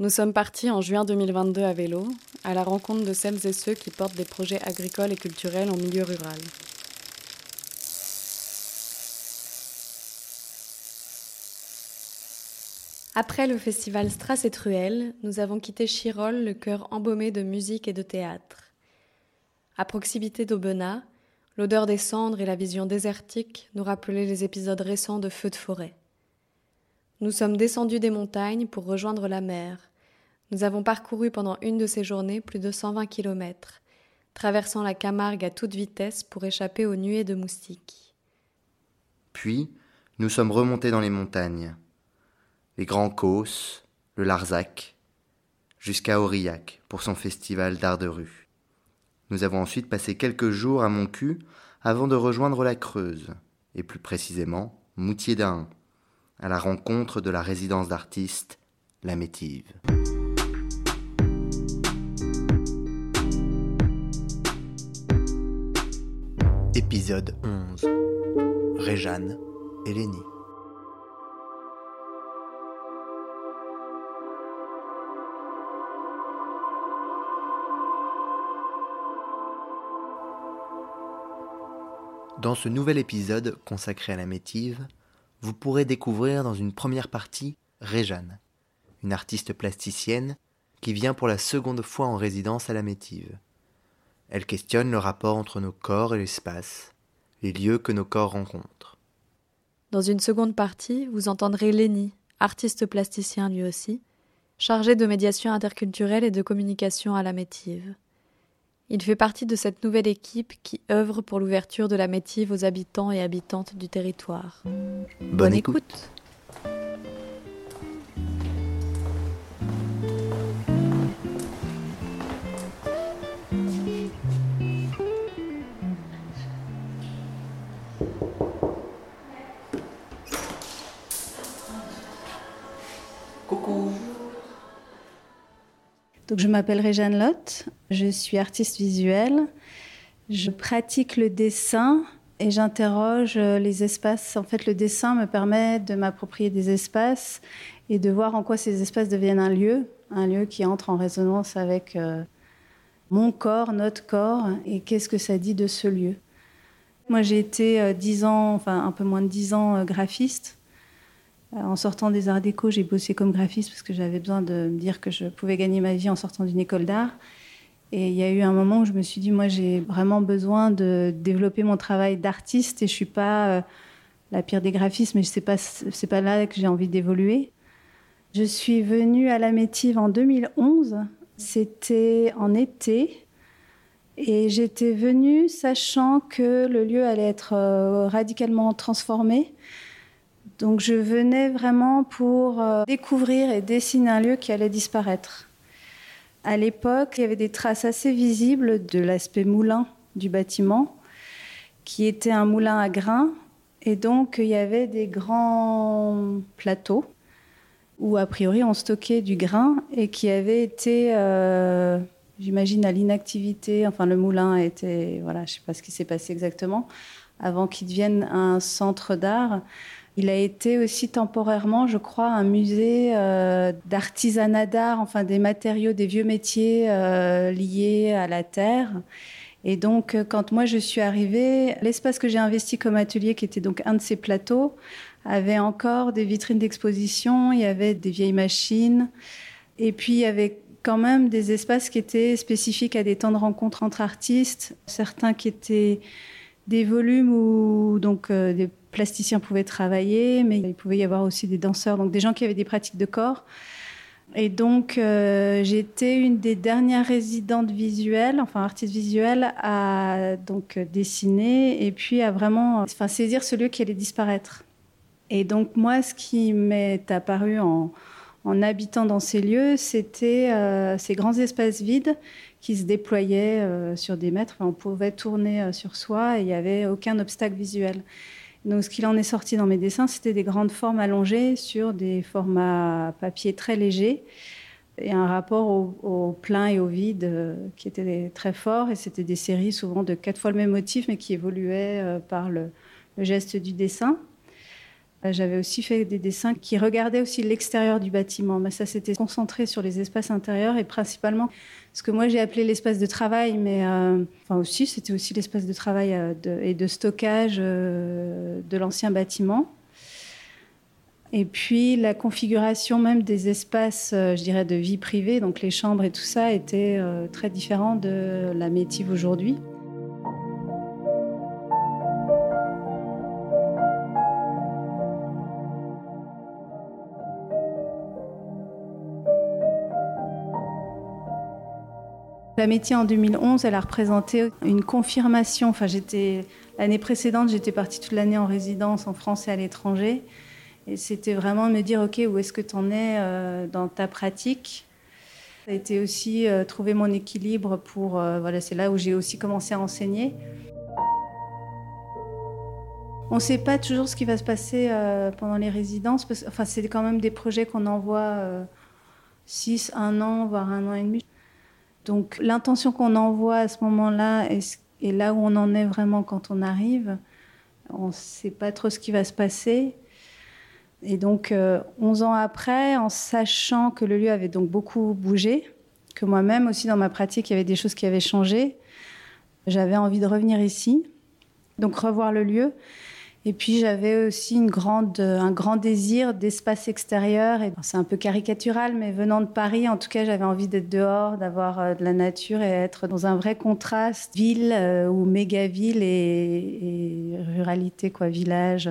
Nous sommes partis en juin 2022 à vélo, à la rencontre de celles et ceux qui portent des projets agricoles et culturels en milieu rural. Après le festival Strass et Truelle, nous avons quitté Chirol, le cœur embaumé de musique et de théâtre. À proximité d'Aubenas, l'odeur des cendres et la vision désertique nous rappelaient les épisodes récents de feux de forêt. Nous sommes descendus des montagnes pour rejoindre la mer. Nous avons parcouru pendant une de ces journées plus de 120 kilomètres, traversant la Camargue à toute vitesse pour échapper aux nuées de moustiques. Puis, nous sommes remontés dans les montagnes, les Grands Causses, le Larzac, jusqu'à Aurillac pour son festival d'art de rue. Nous avons ensuite passé quelques jours à Montcu avant de rejoindre la Creuse, et plus précisément Moutier d'Ain, à la rencontre de la résidence d'artistes La Métive. Épisode 11 Réjeanne et Lénie. Dans ce nouvel épisode consacré à la métive, vous pourrez découvrir dans une première partie Réjeanne, une artiste plasticienne qui vient pour la seconde fois en résidence à la métive. Elle questionne le rapport entre nos corps et l'espace, les lieux que nos corps rencontrent. Dans une seconde partie, vous entendrez Lenny, artiste plasticien lui aussi, chargé de médiation interculturelle et de communication à la Métive. Il fait partie de cette nouvelle équipe qui œuvre pour l'ouverture de la Métive aux habitants et habitantes du territoire. Bonne, écoute. Donc, je m'appelle Réjeanne Lotte, je suis artiste visuelle. Je pratique le dessin et j'interroge les espaces. En fait, le dessin me permet de m'approprier des espaces et de voir en quoi ces espaces deviennent un lieu, un lieu qui entre en résonance avec euh, mon corps, notre corps, et qu'est-ce que ça dit de ce lieu. Moi, j'ai été euh, dix ans, enfin un peu moins de dix ans, euh, graphiste. Euh, En sortant des arts déco, j'ai bossé comme graphiste parce que j'avais besoin de me dire que je pouvais gagner ma vie en sortant d'une école d'art. Et il y a eu un moment où je me suis dit, moi, j'ai vraiment besoin de développer mon travail d'artiste et je suis pas euh, la pire des graphistes, mais c'est pas pas là que j'ai envie d'évoluer. Je suis venue à la Métive en 2011. C'était en été. Et j'étais venue sachant que le lieu allait être euh, radicalement transformé. Donc je venais vraiment pour euh, découvrir et dessiner un lieu qui allait disparaître. À l'époque, il y avait des traces assez visibles de l'aspect moulin du bâtiment, qui était un moulin à grains. Et donc il y avait des grands plateaux où a priori on stockait du grain et qui avaient été, euh, j'imagine, à l'inactivité. Enfin, le moulin a été, voilà, je ne sais pas ce qui s'est passé exactement, avant qu'il devienne un centre d'art. Il a été aussi temporairement, je crois, un musée euh, d'artisanat d'art, enfin des matériaux, des vieux métiers euh, liés à la terre. Et donc, euh, quand moi je suis arrivée, l'espace que j'ai investi comme atelier, qui était donc un de ces plateaux, avait encore des vitrines d'exposition, il y avait des vieilles machines, et puis il y avait quand même des espaces qui étaient spécifiques à des temps de rencontre entre artistes, certains qui étaient des volumes où donc euh, des plasticiens pouvaient travailler, mais il pouvait y avoir aussi des danseurs, donc des gens qui avaient des pratiques de corps. Et donc, euh, j'étais une des dernières résidentes visuelles, enfin artistes visuelles, à donc dessiner et puis à vraiment enfin, saisir ce lieu qui allait disparaître. Et donc, moi, ce qui m'est apparu en, habitant dans ces lieux, c'était euh, ces grands espaces vides qui se déployaient euh, sur des mètres. On pouvait tourner euh, sur soi et il n'y avait aucun obstacle visuel. Donc, ce qu'il en est sorti dans mes dessins, c'était des grandes formes allongées sur des formats papier très légers et un rapport au, plein et au vide euh, qui était très fort. Et c'était des séries souvent de quatre fois le même motif, mais qui évoluaient par le, le geste du dessin. J'avais aussi fait des dessins qui regardaient aussi l'extérieur du bâtiment, mais ça s'était concentré sur les espaces intérieurs et principalement ce que moi j'ai appelé l'espace de travail, mais euh, enfin aussi c'était aussi l'espace de travail euh, et de stockage euh, de l'ancien bâtiment. Et puis la configuration même des espaces, je dirais, de vie privée, donc les chambres et tout ça, était très différent de la métive aujourd'hui. La métier en 2011, elle a représenté une confirmation. Enfin, j'étais l'année précédente, j'étais partie toute l'année en résidence en France et à l'étranger. Et c'était vraiment me dire, OK, où est-ce que tu en es euh, dans ta pratique? Ça a été aussi euh, trouver mon équilibre pour... euh, voilà, c'est là où j'ai aussi commencé à enseigner. On ne sait pas toujours ce qui va se passer pendant les résidences. Parce, enfin, c'est quand même des projets qu'on envoie 6, 1 an, voire un an et demi. Donc l'intention qu'on envoie à ce moment-là et, là où on en est vraiment quand on arrive, on ne sait pas trop ce qui va se passer. Et donc, euh, 11 ans après, en sachant que le lieu avait donc beaucoup bougé, que moi-même aussi dans ma pratique, il y avait des choses qui avaient changé, j'avais envie de revenir ici, donc revoir le lieu. Et puis j'avais aussi grande, un grand désir d'espace extérieur. C'est un peu caricatural, mais venant de Paris, en tout cas, j'avais envie d'être dehors, d'avoir euh, de la nature et être dans un vrai contraste ville euh, ou méga ville et, ruralité, quoi, village.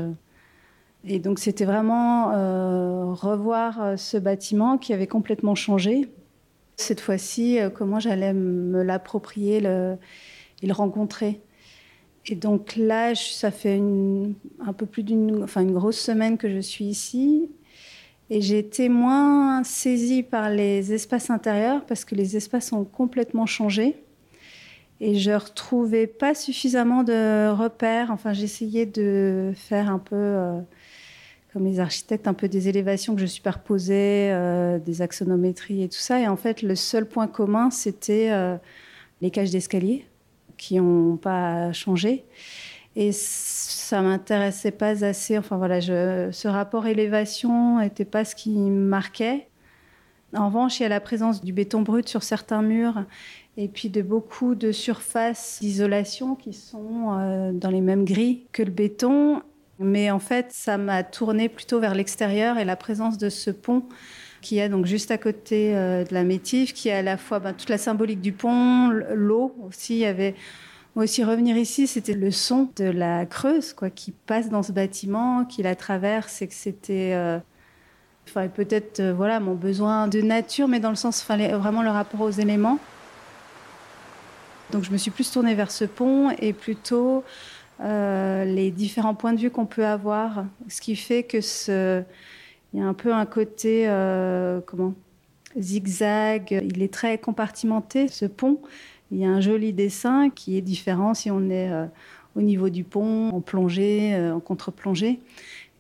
Et donc c'était vraiment euh, revoir euh, ce bâtiment qui avait complètement changé. Cette fois-ci, euh, comment j'allais me l'approprier et le rencontrer. Et donc là, ça fait un peu plus d'une, grosse semaine que je suis ici. Et j'ai été moins saisie par les espaces intérieurs parce que les espaces ont complètement changé. Et je retrouvais pas suffisamment de repères. Enfin, j'essayais de faire un peu, euh, comme les architectes, un peu des élévations que je superposais, euh, des axonométries et tout ça. Et en fait, le seul point commun, c'était euh, les cages d'escalier qui n'ont pas changé. Et ça m'intéressait pas assez. Enfin voilà, je, ce rapport élévation n'était pas ce qui me marquait. En revanche, il y a la présence du béton brut sur certains murs et puis de beaucoup de surfaces d'isolation qui sont euh, dans les mêmes grilles que le béton. Mais en fait, ça m'a tourné plutôt vers l'extérieur et la présence de ce pont qui est donc juste à côté euh, de la métive, qui est à la fois ben, toute la symbolique du pont, l'eau aussi. Il y avait aussi revenir ici, c'était le son de la Creuse, quoi, qui passe dans ce bâtiment, qui la traverse, et que c'était, euh, enfin, peut-être, euh, voilà, mon besoin de nature, mais dans le sens, vraiment le rapport aux éléments. Donc, je me suis plus tournée vers ce pont et plutôt les différents points de vue qu'on peut avoir, ce qui fait que ce, il y a un peu un côté, euh, comment, zigzag. Il est très compartimenté, ce pont. Il y a un joli dessin qui est différent si on est euh, au niveau du pont, en plongée, euh, en contre-plongée.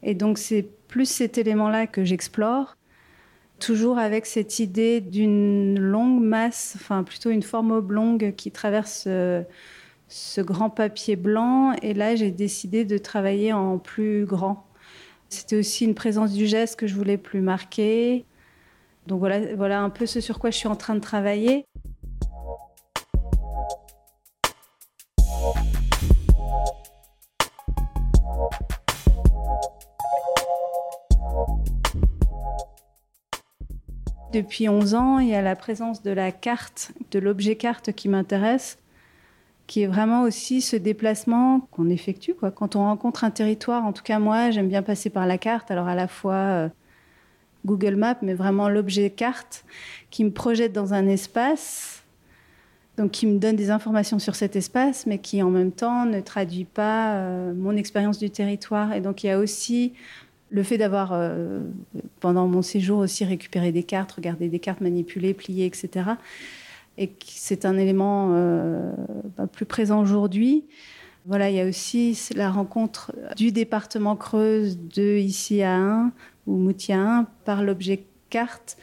Et donc c'est plus cet élément-là que j'explore, toujours avec cette idée d'une longue masse, enfin plutôt une forme oblongue qui traverse ce grand papier blanc. Et là, j'ai décidé de travailler en plus grand. C'était aussi une présence du geste que je voulais plus marquer. Donc voilà, un peu ce sur quoi je suis en train de travailler. Depuis 11 ans, il y a la présence de la carte, de l'objet carte qui m'intéresse, qui est vraiment aussi ce déplacement qu'on effectue. Quoi. Quand on rencontre un territoire, en tout cas moi, j'aime bien passer par la carte, alors à la fois euh, Google Maps, mais vraiment l'objet carte qui me projette dans un espace, donc qui me donne des informations sur cet espace, mais qui en même temps ne traduit pas euh, mon expérience du territoire. Et donc il y a aussi Le fait d'avoir, euh, pendant mon séjour aussi, récupéré des cartes, regardé des cartes manipulées, pliées, etc., et c'est un élément euh, bah, plus présent aujourd'hui. Voilà, il y a aussi la rencontre du département Creuse de ici à 1 ou Moutier à 1 par l'objet carte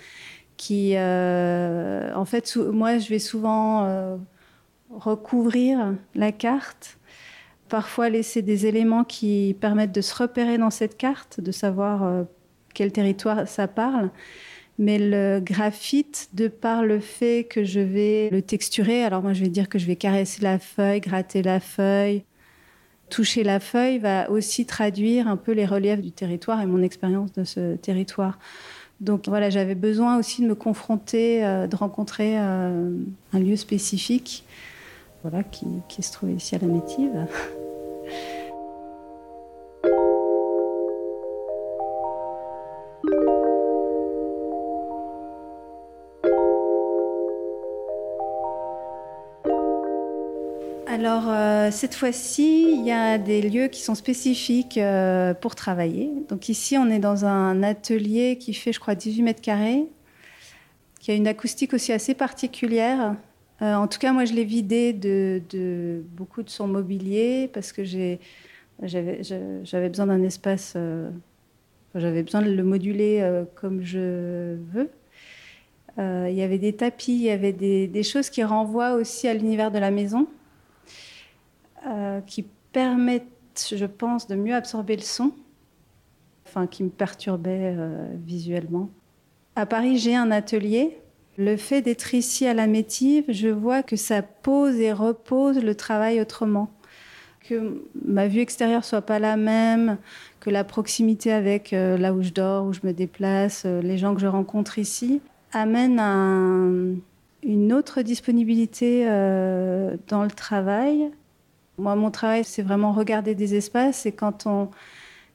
qui, euh, en fait, moi, je vais souvent euh, recouvrir la carte, parfois laisser des éléments qui permettent de se repérer dans cette carte, de savoir quel territoire ça parle. Mais le graphite, de par le fait que je vais le texturer, alors moi je vais dire que je vais caresser la feuille, gratter la feuille, toucher la feuille, va aussi traduire un peu les reliefs du territoire et mon expérience de ce territoire. Donc voilà, j'avais besoin aussi de me confronter, euh, de rencontrer euh, un lieu spécifique, voilà, qui, qui, se trouve ici à la Métive. Alors, euh, cette fois-ci, il y a des lieux qui sont spécifiques euh, pour travailler. Donc ici, on est dans un atelier qui fait, je crois, 18 mètres carrés, qui a une acoustique aussi assez particulière. Euh, en tout cas, moi, je l'ai vidé de, beaucoup de son mobilier parce que j'avais besoin d'un espace, j'avais besoin de le moduler comme je veux. Il y avait des tapis, il y avait des choses qui renvoient aussi à l'univers de la maison. Euh, qui permettent, je pense, de mieux absorber le son, enfin qui me perturbait euh, visuellement. À Paris, j'ai un atelier. Le fait d'être ici à la Métive, je vois que ça pose et repose le travail autrement. Que ma vue extérieure soit pas la même, que la proximité avec euh, là où je dors, où je me déplace, les gens que je rencontre ici, amène un, une autre disponibilité dans le travail moi, mon travail, c'est vraiment regarder des espaces et quand on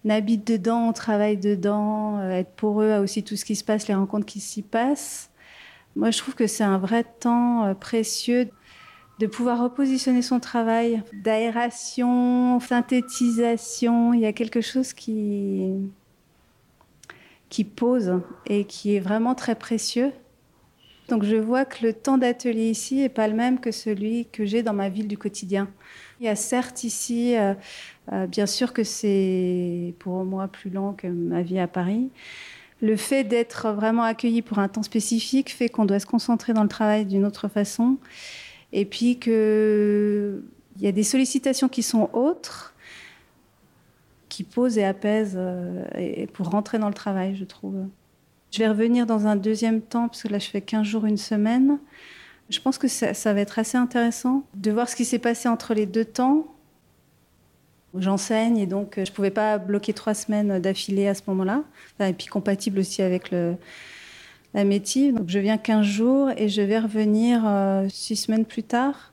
habite dedans, on travaille dedans, euh, être poreux à aussi tout ce qui se passe, les rencontres qui s'y passent. Moi, je trouve que c'est un vrai temps euh, précieux de pouvoir repositionner son travail, d'aération, synthétisation. Il y a quelque chose qui, qui pose et qui est vraiment très précieux. Donc je vois que le temps d'atelier ici n'est pas le même que celui que j'ai dans ma ville du quotidien. Il y a certes ici, euh, euh, bien sûr que c'est pour moi plus long que ma vie à Paris. Le fait d'être vraiment accueilli pour un temps spécifique fait qu'on doit se concentrer dans le travail d'une autre façon. Et puis qu'il y a des sollicitations qui sont autres, qui posent et apaisent euh, pour rentrer dans le travail, je trouve. Je vais revenir dans un deuxième temps, parce que là, je fais 15 jours, une semaine. Je pense que ça, va être assez intéressant de voir ce qui s'est passé entre les deux temps. J'enseigne et donc je ne pouvais pas bloquer trois semaines d'affilée à ce moment-là. Et puis compatible aussi avec la métier. Donc je viens 15 jours et je vais revenir euh, six semaines plus tard.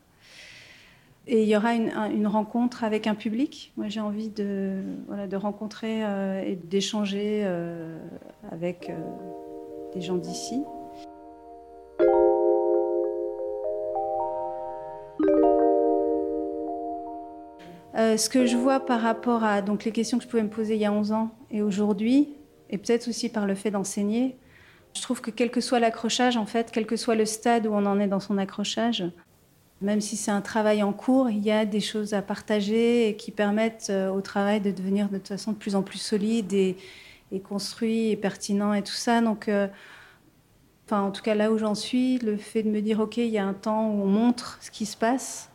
Et il y aura une, rencontre avec un public. Moi, j'ai envie de, rencontrer euh, et d'échanger euh, avec euh, des gens d'ici. Euh, ce que je vois par rapport à donc, les questions que je pouvais me poser il y a 11 ans et aujourd'hui, et peut-être aussi par le fait d'enseigner, je trouve que quel que soit l'accrochage, en fait, quel que soit le stade où on en est dans son accrochage, même si c'est un travail en cours, il y a des choses à partager et qui permettent euh, au travail de devenir de toute façon de plus en plus solide et, construit et pertinent et tout ça. Donc, euh, enfin, en tout cas, là où j'en suis, le fait de me dire, OK, il y a un temps où on montre ce qui se passe,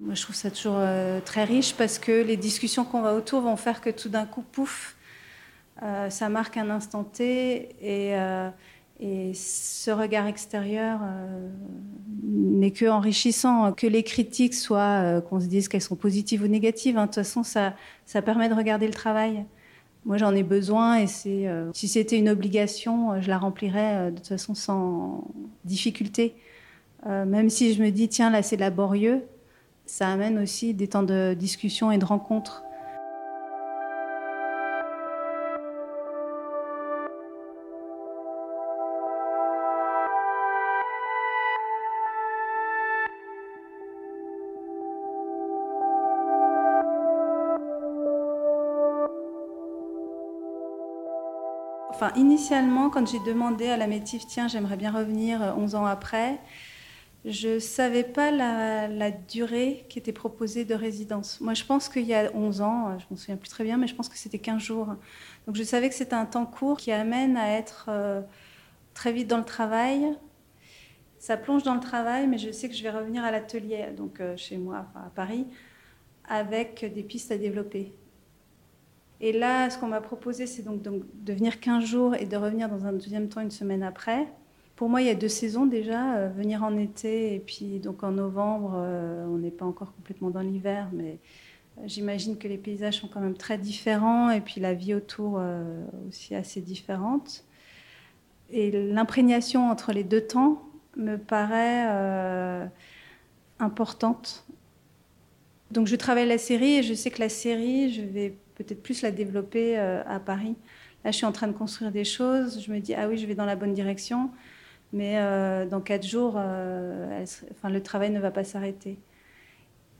moi, je trouve ça toujours euh, très riche parce que les discussions qu'on va autour vont faire que tout d'un coup, pouf, euh, ça marque un instant T et, euh, ce regard extérieur n'est que enrichissant. Que les critiques soient, qu'on se dise qu'elles sont positives ou négatives, hein, de toute façon, ça, ça permet de regarder le travail. Moi, j'en ai besoin et c'est, si c'était une obligation, je la remplirais de toute façon sans difficulté. Même si je me dis, tiens, là, c'est laborieux, ça amène aussi des temps de discussion et de rencontres. Enfin, initialement, quand j'ai demandé à la métif, tiens, j'aimerais bien revenir 11 ans après, je ne savais pas la, durée qui était proposée de résidence. Moi, je pense qu'il y a 11 ans, je ne me souviens plus très bien, mais je pense que c'était 15 jours. Donc, je savais que c'était un temps court qui amène à être euh, très vite dans le travail. Ça plonge dans le travail, mais je sais que je vais revenir à l'atelier, donc euh, chez moi, à Paris, avec des pistes à développer. Et là, ce qu'on m'a proposé, c'est donc, de venir 15 jours et de revenir dans un deuxième temps une semaine après. Pour moi, il y a deux saisons déjà, euh, venir en été et puis donc en novembre, euh, on n'est pas encore complètement dans l'hiver, mais euh, j'imagine que les paysages sont quand même très différents et puis la vie autour aussi assez différente. Et l'imprégnation entre les deux temps me paraît importante. Donc je travaille la série et je sais que la série, je vais peut-être plus la développer à Paris. Là, je suis en train de construire des choses. Je me dis, ah oui, je vais dans la bonne direction mais euh, dans quatre jours, euh, enfin, le travail ne va pas s'arrêter.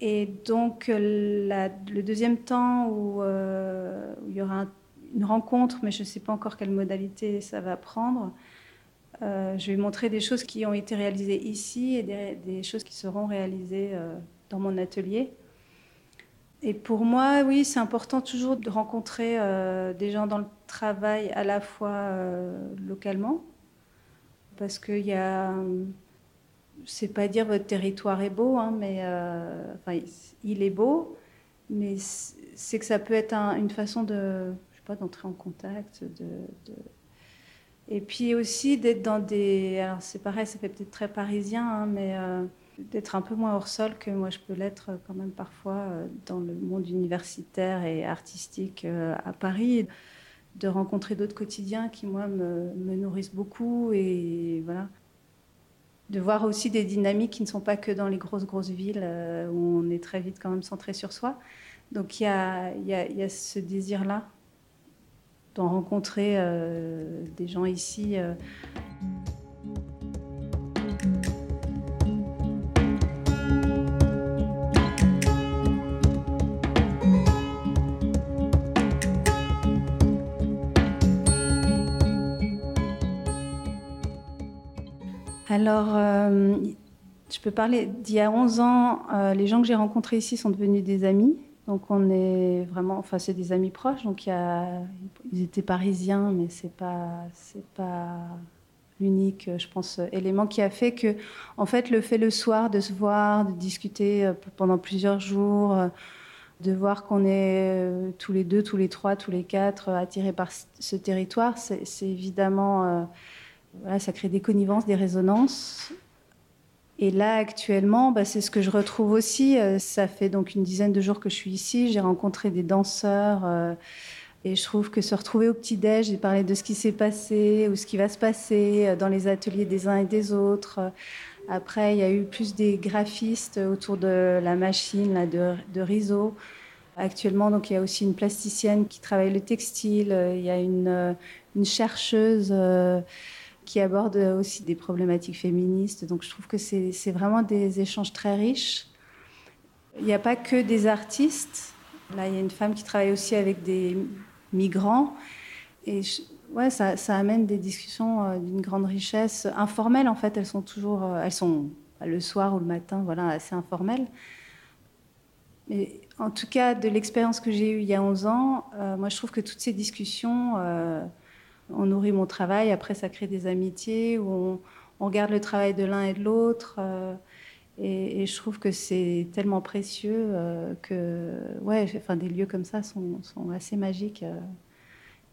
Et donc, le deuxième temps où, euh, il y aura une rencontre, mais je ne sais pas encore quelle modalité ça va prendre, je vais montrer des choses qui ont été réalisées ici et des choses qui seront réalisées dans mon atelier. Et pour moi, oui, c'est important toujours de rencontrer des gens dans le travail à la fois localement, parce qu'il y a, c'est pas dire votre territoire est beau, hein, mais euh, enfin, il est beau, mais c'est que ça peut être une façon de, je sais pas, d'entrer en contact, de, et puis aussi d'être dans des, alors c'est pareil, ça fait peut-être très parisien, hein, mais euh, d'être un peu moins hors sol que moi je peux l'être quand même parfois euh, dans le monde universitaire et artistique à Paris de rencontrer d'autres quotidiens qui, moi, me, nourrissent beaucoup et voilà. De voir aussi des dynamiques qui ne sont pas que dans les grosses, grosses villes euh, où on est très vite quand même centré sur soi. Donc il y a, y, a, ce désir-là d'en rencontrer euh, des gens ici. Euh, Alors, euh, je peux parler d'il y a 11 ans, euh, les gens que j'ai rencontrés ici sont devenus des amis. Donc, on est vraiment, enfin, c'est des amis proches. Donc, ils étaient parisiens, mais c'est pas, pas l'unique, je pense, élément qui a fait que, en fait, le fait le soir de se voir, de discuter euh, pendant plusieurs jours, de voir qu'on est tous les deux, tous les trois, tous les quatre attirés par ce territoire, c'est évidemment ça crée des connivences, des résonances. Et là, actuellement, bah, c'est ce que je retrouve aussi. Euh, ça fait donc une dizaine de jours que je suis ici. J'ai rencontré des danseurs. Euh, et je trouve que se retrouver au petit-déj j'ai parlé de ce qui s'est passé ou ce qui va se passer euh, dans les ateliers des uns et des autres. Après, il y a eu plus des graphistes autour de la machine de, de Actuellement, donc, il y a aussi une plasticienne qui travaille le textile. Il y a une chercheuse qui aborde aussi des problématiques féministes. Donc je trouve que c'est vraiment des échanges très riches. Il n'y a pas que des artistes. Là, il y a une femme qui travaille aussi avec des migrants. Et ouais, ça, ça, amène des discussions euh, d'une grande richesse informelle. En fait, elles sont toujours, euh, elles sont le soir ou le matin, voilà, assez informelles. Mais en tout cas, de l'expérience que j'ai eue il y a 11 ans, euh, moi, je trouve que toutes ces discussions, on nourrit mon travail. Après, ça crée des amitiés où on, regarde le travail de l'un et de l'autre. Euh, et, je trouve que c'est tellement précieux euh, que, ouais, enfin, des lieux comme ça sont, assez magiques. Euh.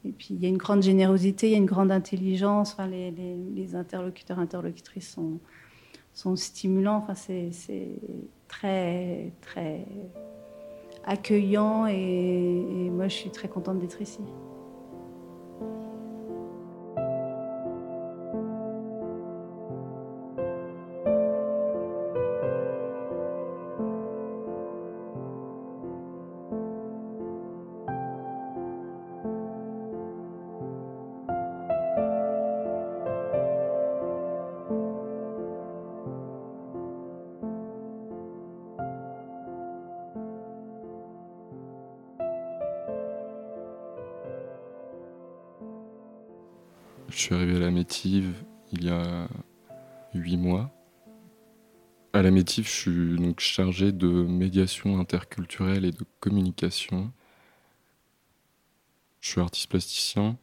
et puis, il y a une grande générosité, il y a une grande intelligence. Enfin, les, interlocuteurs, interlocutrices sont, sont stimulants. Enfin, c'est très, très accueillant. et moi, je suis très contente d'être ici. Je suis arrivé à la Métive il y a huit mois. À la Métive, je suis donc chargé de médiation interculturelle et de communication. Je suis artiste plasticien.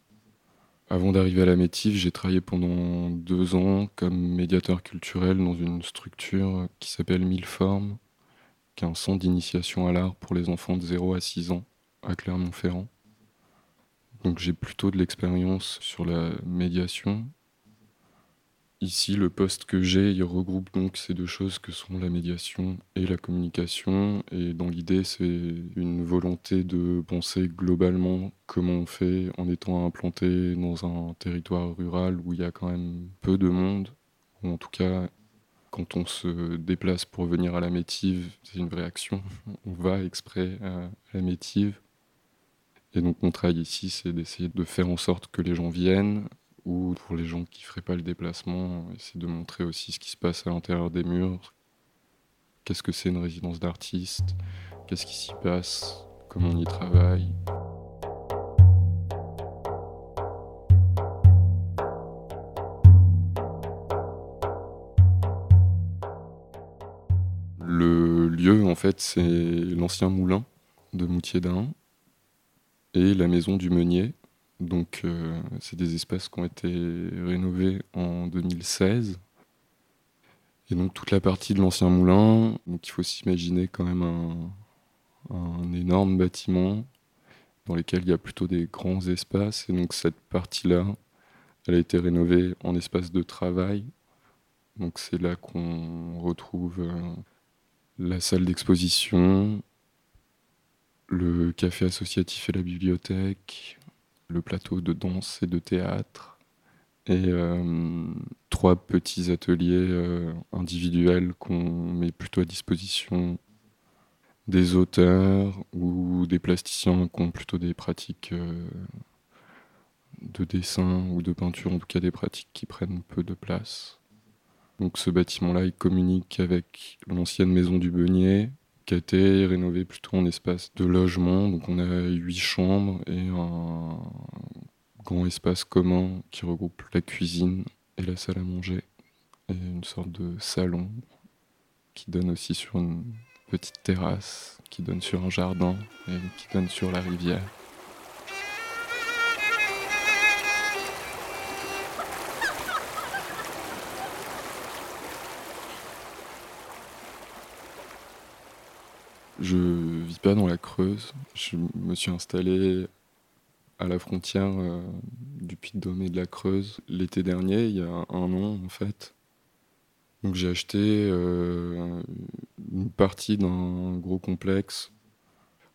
Avant d'arriver à la Métive, j'ai travaillé pendant deux ans comme médiateur culturel dans une structure qui s'appelle Mille Formes, qui est un centre d'initiation à l'art pour les enfants de 0 à 6 ans à Clermont-Ferrand. Donc j'ai plutôt de l'expérience sur la médiation. Ici, le poste que j'ai, il regroupe donc ces deux choses que sont la médiation et la communication. Et dans l'idée, c'est une volonté de penser globalement comment on fait en étant implanté dans un territoire rural où il y a quand même peu de monde, ou en tout cas quand on se déplace pour venir à la métive, c'est une vraie action. On va exprès à la métive. Et donc mon travail ici, c'est d'essayer de faire en sorte que les gens viennent, ou pour les gens qui ne feraient pas le déplacement, essayer de montrer aussi ce qui se passe à l'intérieur des murs. Qu'est-ce que c'est une résidence d'artiste? Qu'est-ce qui s'y passe? Comment on y travaille? Le lieu, en fait, c'est l'ancien moulin de Moutier d'Ain et la maison du meunier. Donc, euh, c'est des espaces qui ont été rénovés en 2016. Et donc, toute la partie de l'ancien moulin, donc il faut s'imaginer quand même un, énorme bâtiment dans lequel il y a plutôt des grands espaces. Et donc, cette partie-là, elle a été rénovée en espace de travail. Donc, c'est là qu'on retrouve euh, la salle d'exposition, le café associatif et la bibliothèque, le plateau de danse et de théâtre, et euh, trois petits ateliers euh, individuels qu'on met plutôt à disposition des auteurs ou des plasticiens qui ont plutôt des pratiques euh, de dessin ou de peinture, en tout cas des pratiques qui prennent peu de place. Donc ce bâtiment-là, il communique avec l'ancienne maison du Beunier, été rénové plutôt en espace de logement. Donc on a huit chambres et un grand espace commun qui regroupe la cuisine et la salle à manger et une sorte de salon qui donne aussi sur une petite terrasse, qui donne sur un jardin et qui donne sur la rivière. Je vis pas dans la Creuse. Je me suis installé à la frontière euh, du Puy-de-Dôme et de la Creuse l'été dernier, il y a un an en fait. Donc j'ai acheté euh, une partie d'un gros complexe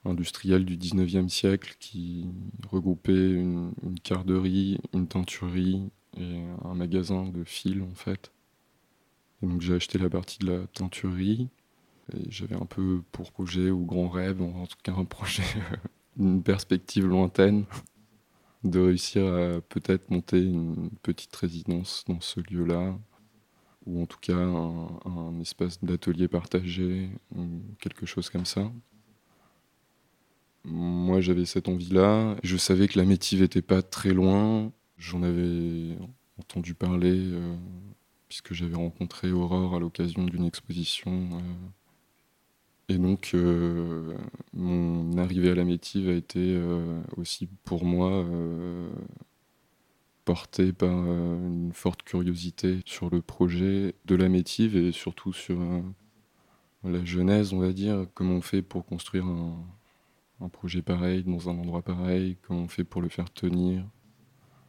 industriel du 19e siècle qui regroupait une, une carderie, une teinturerie et un magasin de fils en fait. Donc j'ai acheté la partie de la teinturerie j'avais un peu pour projet ou grand rêve, en tout cas un projet, une perspective lointaine, de réussir à peut-être monter une petite résidence dans ce lieu-là, ou en tout cas un, espace d'atelier partagé, ou quelque chose comme ça. Moi j'avais cette envie-là, je savais que la métive était pas très loin, j'en avais entendu parler euh, puisque j'avais rencontré Aurore à l'occasion d'une exposition euh, et donc, euh, mon arrivée à la Métive a été euh, aussi pour moi euh, portée par une forte curiosité sur le projet de la Métive et surtout sur la genèse, on va dire. Comment on fait pour construire un, un projet pareil dans un endroit pareil? Comment on fait pour le faire tenir?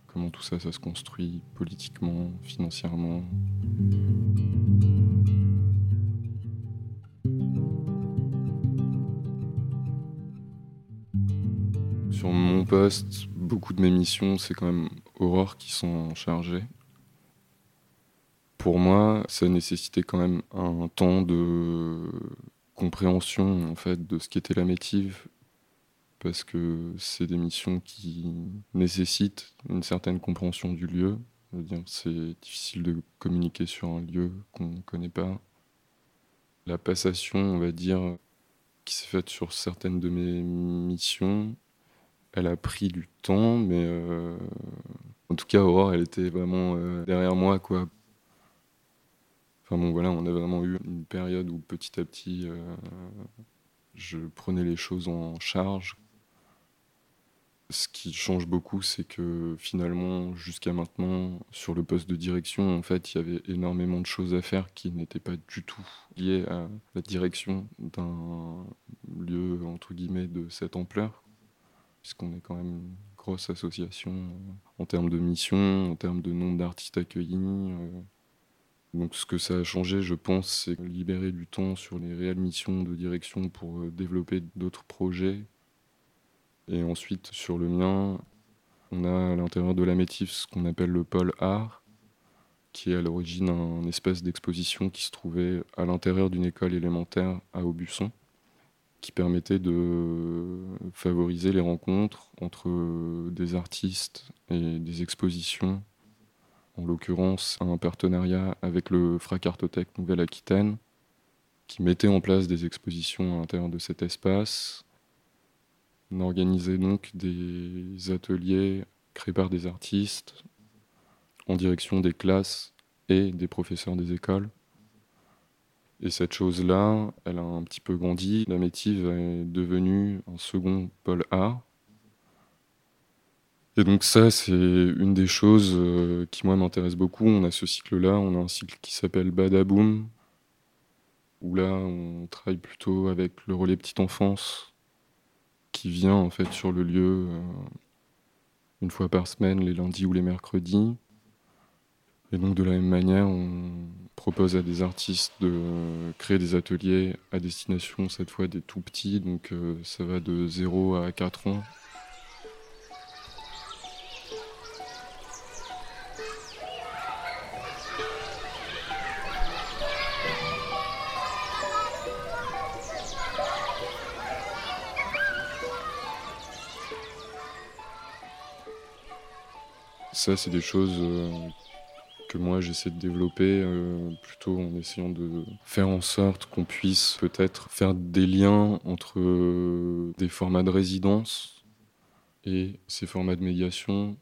Comment tout ça, ça se construit politiquement, financièrement? Beaucoup de mes missions, c'est quand même Aurore qui sont chargées. Pour moi, ça nécessitait quand même un temps de compréhension en fait de ce qu'était la métive parce que c'est des missions qui nécessitent une certaine compréhension du lieu. C'est difficile de communiquer sur un lieu qu'on ne connaît pas. La passation, on va dire, qui s'est faite sur certaines de mes missions, elle a pris du temps, mais euh, tout cas, Aurore, elle était vraiment euh, derrière moi, quoi. Enfin bon, voilà, on a vraiment eu une période où petit à petit, euh, je prenais les choses en charge. Ce qui change beaucoup, c'est que finalement, jusqu'à maintenant, sur le poste de direction, en fait, il y avait énormément de choses à faire qui n'étaient pas du tout liées à la direction d'un lieu, entre guillemets, de cette ampleur, puisqu'on est quand même une grosse association euh, en termes de mission, en termes de nombre d'artistes accueillis. euh. Donc ce que ça a changé, je pense, c'est libérer du temps sur les réelles missions de direction pour euh, développer d'autres projets. Et ensuite, sur le mien, on a à l'intérieur de la Métif ce qu'on appelle le pôle art, qui est à l'origine un espace d'exposition qui se trouvait à l'intérieur d'une école élémentaire à Aubusson, qui permettait de favoriser les rencontres entre des artistes et des expositions en l'occurrence un partenariat avec le Fracartothèque Nouvelle-Aquitaine, qui mettait en place des expositions à l'intérieur de cet espace. On organisait donc des ateliers créés par des artistes en direction des classes et des professeurs des écoles. Et cette chose-là, elle a un petit peu grandi. La Métive est devenue un second pôle art et donc ça, c'est une des choses euh, qui, moi, m'intéresse beaucoup. On a ce cycle-là, on a un cycle qui s'appelle Badaboom, où là, on travaille plutôt avec le relais petite enfance, qui vient en fait sur le lieu euh, une fois par semaine, les lundis ou les mercredis. Et donc de la même manière, on propose à des artistes de créer des ateliers à destination cette fois des tout petits, donc euh, ça va de 0 à 4 ans. Ça, c'est des choses euh, que moi j'essaie de développer euh, plutôt en essayant de faire en sorte qu'on puisse peut-être faire des liens entre euh, des formats de résidence et ces formats de médiation,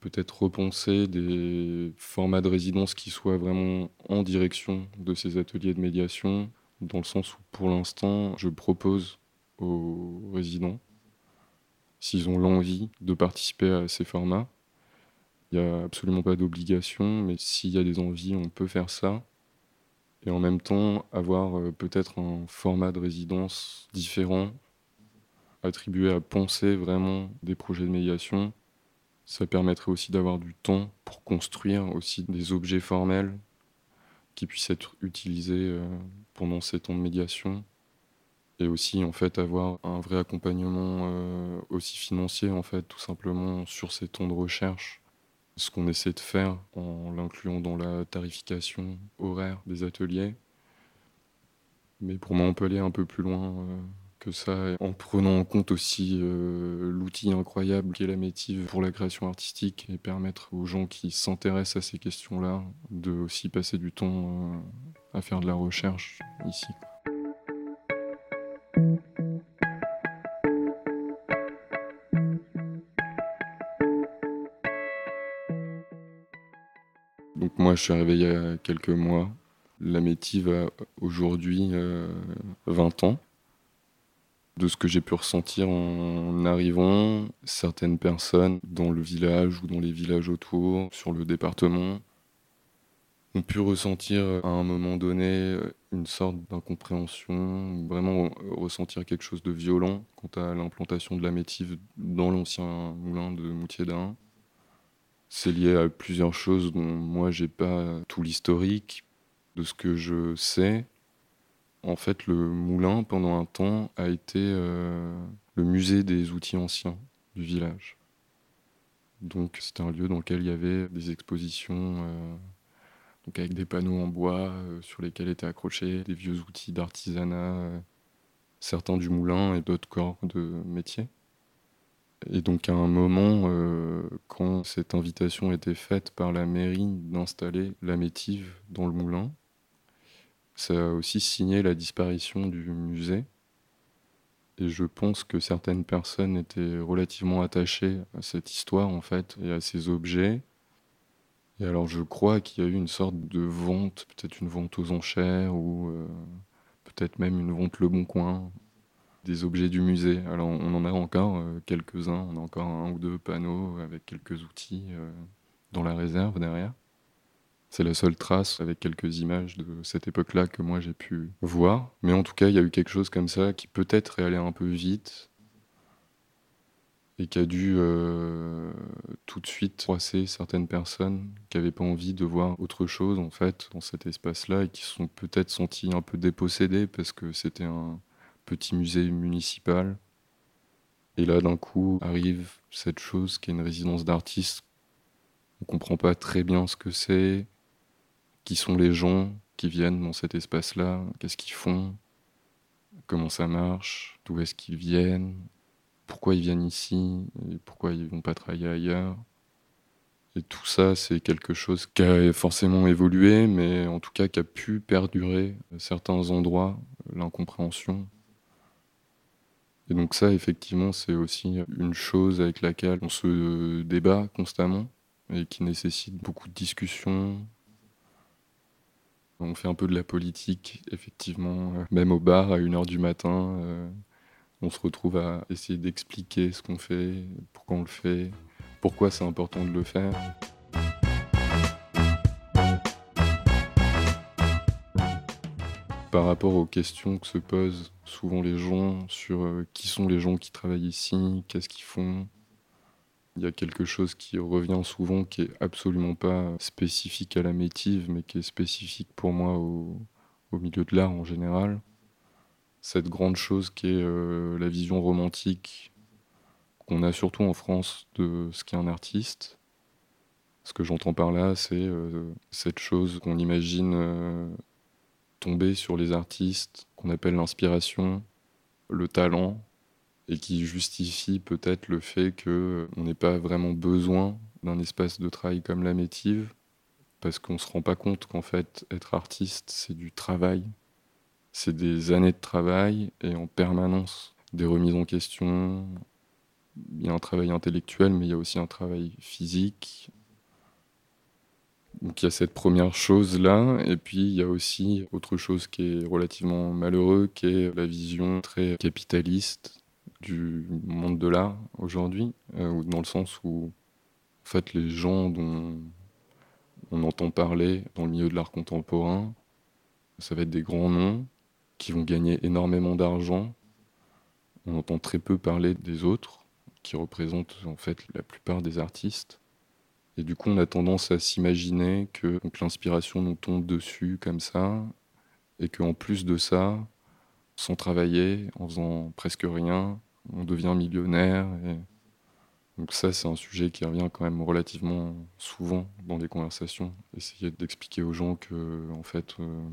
peut-être repenser des formats de résidence qui soient vraiment en direction de ces ateliers de médiation, dans le sens où pour l'instant je propose aux résidents, s'ils ont l'envie de participer à ces formats, il n'y a absolument pas d'obligation, mais s'il y a des envies, on peut faire ça. Et en même temps, avoir euh, peut-être un format de résidence différent, attribué à penser vraiment des projets de médiation. Ça permettrait aussi d'avoir du temps pour construire aussi des objets formels qui puissent être utilisés euh, pendant ces temps de médiation. Et aussi, en fait, avoir un vrai accompagnement euh, aussi financier, en fait, tout simplement sur ces temps de recherche ce qu'on essaie de faire en l'incluant dans la tarification horaire des ateliers. Mais pour moi, on peut aller un peu plus loin euh, que ça, en prenant en compte aussi euh, l'outil incroyable qu'est la métive pour la création artistique et permettre aux gens qui s'intéressent à ces questions-là de aussi passer du temps euh, à faire de la recherche ici. Moi, je suis arrivé il y a quelques mois. La métive a aujourd'hui euh, 20 ans. De ce que j'ai pu ressentir en arrivant, certaines personnes dans le village ou dans les villages autour, sur le département, ont pu ressentir à un moment donné une sorte d'incompréhension, vraiment ressentir quelque chose de violent quant à l'implantation de la métive dans l'ancien moulin de Moutier d'Ain. C'est lié à plusieurs choses dont moi j'ai pas tout l'historique de ce que je sais. En fait, le moulin pendant un temps a été euh, le musée des outils anciens du village. Donc c'était un lieu dans lequel il y avait des expositions euh, donc avec des panneaux en bois euh, sur lesquels étaient accrochés des vieux outils d'artisanat, certains du moulin et d'autres corps de métier. Et donc à un moment, euh, quand cette invitation était faite par la mairie d'installer la métive dans le moulin, ça a aussi signé la disparition du musée. Et je pense que certaines personnes étaient relativement attachées à cette histoire, en fait, et à ces objets. Et alors, je crois qu'il y a eu une sorte de vente, peut-être une vente aux enchères, ou euh, peut-être même une vente Le Bon Coin, des objets du musée. Alors, on en a encore euh, quelques-uns, on a encore un ou deux panneaux avec quelques outils euh, dans la réserve derrière. C'est la seule trace avec quelques images de cette époque-là que moi j'ai pu voir. Mais en tout cas, il y a eu quelque chose comme ça qui peut-être est allé un peu vite et qui a dû euh, tout de suite froisser certaines personnes qui n'avaient pas envie de voir autre chose en fait dans cet espace-là et qui se sont peut-être sentis un peu dépossédés parce que c'était un petit musée municipal. Et là, d'un coup, arrive cette chose qui est une résidence d'artistes. On comprend pas très bien ce que c'est qui sont les gens qui viennent dans cet espace-là, qu'est-ce qu'ils font, comment ça marche, d'où est-ce qu'ils viennent, pourquoi ils viennent ici, et pourquoi ils vont pas travailler ailleurs. Et tout ça, c'est quelque chose qui a forcément évolué, mais en tout cas qui a pu perdurer à certains endroits, l'incompréhension. Et donc ça, effectivement, c'est aussi une chose avec laquelle on se débat constamment et qui nécessite beaucoup de discussions, on fait un peu de la politique, effectivement, euh, même au bar à 1h du matin. Euh, on se retrouve à essayer d'expliquer ce qu'on fait, pourquoi on le fait, pourquoi c'est important de le faire. Par rapport aux questions que se posent souvent les gens sur euh, qui sont les gens qui travaillent ici, qu'est-ce qu'ils font, il y a quelque chose qui revient souvent qui est absolument pas spécifique à la métive, mais qui est spécifique pour moi au, milieu de l'art en général. Cette grande chose qui est euh, la vision romantique qu'on a surtout en France de ce qu'est un artiste. Ce que j'entends par là, c'est euh, cette chose qu'on imagine tomber sur les artistes, qu'on appelle l'inspiration, le talent, et qui justifie peut-être le fait qu'on n'ait pas vraiment besoin d'un espace de travail comme la métive, parce qu'on ne se rend pas compte qu'en fait, être artiste, c'est du travail. C'est des années de travail et en permanence des remises en question. Il y a un travail intellectuel, mais il y a aussi un travail physique. Donc il y a cette première chose-là, et puis il y a aussi autre chose qui est relativement malheureux, qui est la vision très capitaliste du monde de l'art aujourd'hui, euh, dans le sens où en fait, les gens dont on entend parler dans le milieu de l'art contemporain, ça va être des grands noms qui vont gagner énormément d'argent. On entend très peu parler des autres, qui représentent en fait la plupart des artistes. Et du coup, on a tendance à s'imaginer que l'inspiration nous tombe dessus comme ça, et qu'en plus de ça, sans travailler, en faisant presque rien, on devient millionnaire. Donc ça, c'est un sujet qui revient quand même relativement souvent dans des conversations. Essayer d'expliquer aux gens que, en fait, euh,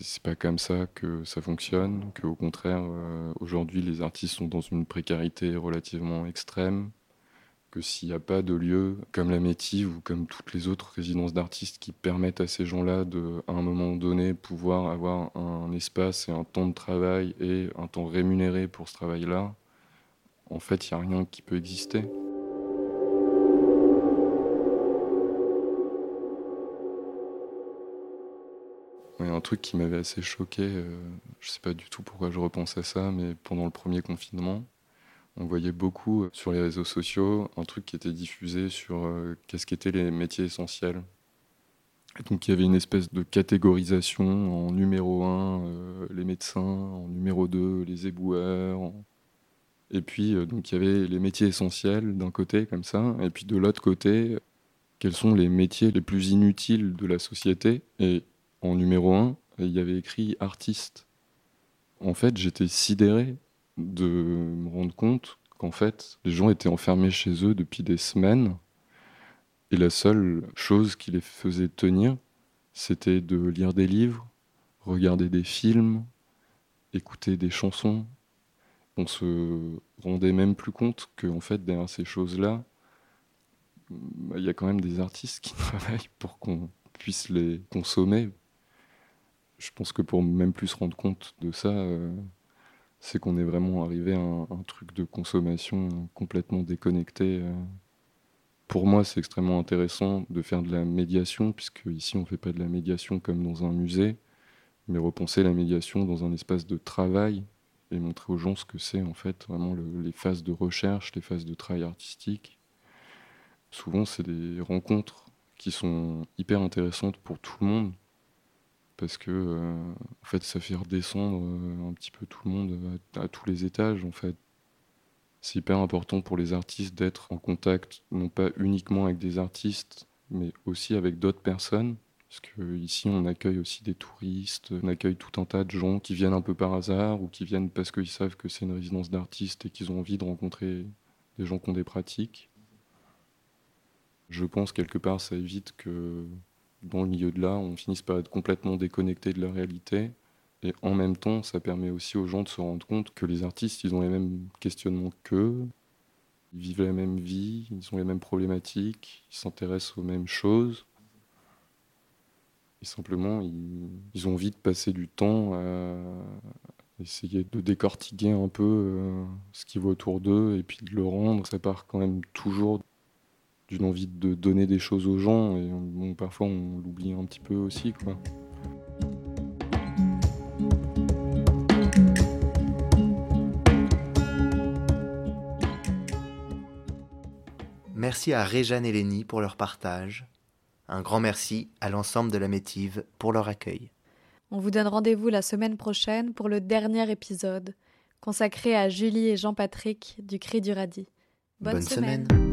c'est pas comme ça que ça fonctionne, qu'au contraire, euh, aujourd'hui, les artistes sont dans une précarité relativement extrême, que s'il n'y a pas de lieu comme la Métive ou comme toutes les autres résidences d'artistes qui permettent à ces gens-là de, à un moment donné, pouvoir avoir un espace et un temps de travail et un temps rémunéré pour ce travail-là, en fait, il n'y a rien qui peut exister. Il y a un truc qui m'avait assez choqué, euh, je ne sais pas du tout pourquoi je repense à ça, mais pendant le premier confinement, on voyait beaucoup euh, sur les réseaux sociaux un truc qui était diffusé sur euh, qu'est-ce qu'étaient les métiers essentiels. donc il y avait une espèce de catégorisation en numéro 1 euh, les médecins, en numéro 2 les éboueurs. Et puis donc il y avait les métiers essentiels d'un côté comme ça, et puis de l'autre côté quels sont les métiers les plus inutiles de la société. Et en numéro 1 il y avait écrit artiste. En fait j'étais sidéré de me rendre compte qu'en fait, les gens étaient enfermés chez eux depuis des semaines. Et la seule chose qui les faisait tenir, c'était de lire des livres, regarder des films, écouter des chansons. On se rendait même plus compte qu'en fait, derrière ces choses-là, bah, il y a quand même des artistes qui travaillent pour qu'on puisse les consommer. Je pense que pour même plus se rendre compte de ça, euh, c'est qu'on est vraiment arrivé à un, truc de consommation complètement déconnecté. euh. Pour moi, c'est extrêmement intéressant de faire de la médiation, puisque ici, on ne fait pas de la médiation comme dans un musée, mais repenser la médiation dans un espace de travail et montrer aux gens ce que c'est en fait vraiment le- les phases de recherche, les phases de travail artistique. Souvent, c'est des rencontres qui sont hyper intéressantes pour tout le monde parce que euh, en fait, ça fait redescendre euh, un petit peu tout le monde à, à tous les étages en fait. C'est hyper important pour les artistes d'être en contact non pas uniquement avec des artistes, mais aussi avec d'autres personnes. Parce que ici, on accueille aussi des touristes, on accueille tout un tas de gens qui viennent un peu par hasard ou qui viennent parce qu'ils savent que c'est une résidence d'artistes et qu'ils ont envie de rencontrer des gens qui ont des pratiques. Je pense quelque part, ça évite que dans le milieu de l'art, on finisse par être complètement déconnecté de la réalité. Et en même temps, ça permet aussi aux gens de se rendre compte que les artistes, ils ont les mêmes questionnements qu'eux, ils vivent la même vie, ils ont les mêmes problématiques, ils s'intéressent aux mêmes choses. Et simplement, ils, ont envie de passer du temps à essayer de décortiquer un peu euh, ce qui va autour d'eux et puis de le rendre. Ça part quand même toujours d'une envie de donner des choses aux gens et bon, parfois on l'oublie un petit peu aussi. Quoi. Merci à Réjeanne et Lénie pour leur partage. Un grand merci à l'ensemble de la Métive pour leur accueil. On vous donne rendez-vous la semaine prochaine pour le dernier épisode consacré à Julie et Jean-Patrick du Cri du Radis. Bonne, Bonne semaine. semaine.